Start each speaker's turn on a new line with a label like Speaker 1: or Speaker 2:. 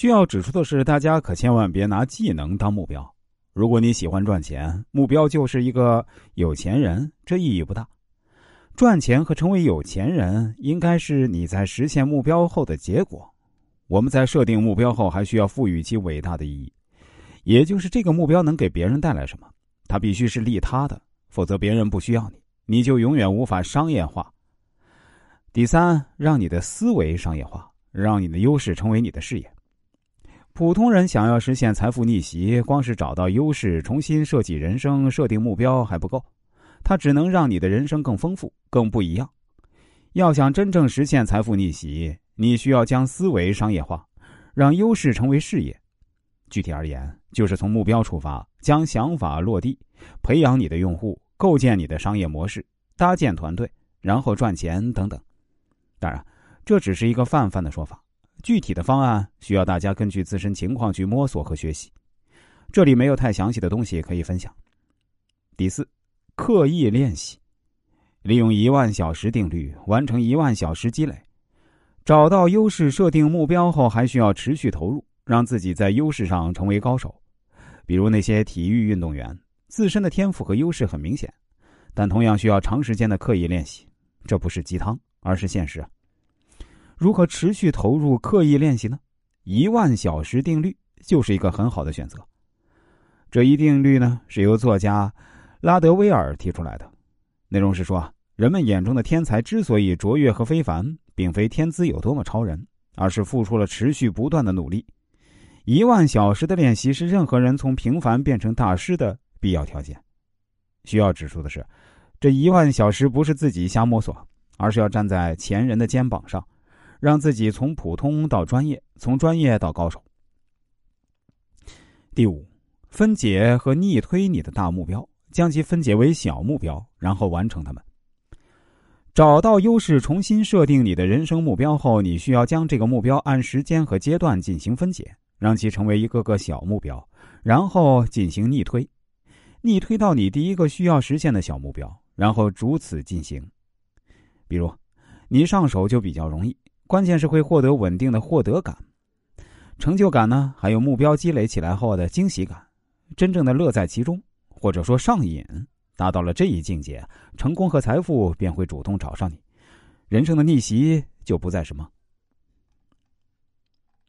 Speaker 1: 需要指出的是，大家可千万别拿技能当目标。如果你喜欢赚钱，目标就是一个有钱人，这意义不大。赚钱和成为有钱人，应该是你在实现目标后的结果。我们在设定目标后，还需要赋予其伟大的意义，也就是这个目标能给别人带来什么。它必须是利他的，否则别人不需要你，你就永远无法商业化。第三，让你的思维商业化，让你的优势成为你的事业。普通人想要实现财富逆袭，光是找到优势、重新设计人生、设定目标还不够，它只能让你的人生更丰富、更不一样。要想真正实现财富逆袭，你需要将思维商业化，让优势成为事业。具体而言，就是从目标出发，将想法落地，培养你的用户，构建你的商业模式，搭建团队，然后赚钱等等。当然，这只是一个泛泛的说法。具体的方案需要大家根据自身情况去摸索和学习，这里没有太详细的东西可以分享。第四，刻意练习，利用一万小时定律完成一万小时积累，找到优势，设定目标后，还需要持续投入，让自己在优势上成为高手。比如那些体育运动员，自身的天赋和优势很明显，但同样需要长时间的刻意练习。这不是鸡汤，而是现实。如何持续投入、刻意练习呢？一万小时定律就是一个很好的选择。这一定律呢，是由作家拉德威尔提出来的。内容是说，人们眼中的天才之所以卓越和非凡，并非天资有多么超人，而是付出了持续不断的努力。一万小时的练习是任何人从平凡变成大师的必要条件。需要指出的是，这一万小时不是自己瞎摸索，而是要站在前人的肩膀上。让自己从普通到专业，从专业到高手。第五，分解和逆推你的大目标，将其分解为小目标，然后完成它们。找到优势，重新设定你的人生目标后，你需要将这个目标按时间和阶段进行分解，让其成为一个个小目标，然后进行逆推，逆推到你第一个需要实现的小目标，然后逐此进行。比如，你上手就比较容易。关键是会获得稳定的获得感、成就感呢，还有目标积累起来后的惊喜感，真正的乐在其中，或者说上瘾。达到了这一境界，成功和财富便会主动找上你，人生的逆袭就不再什么。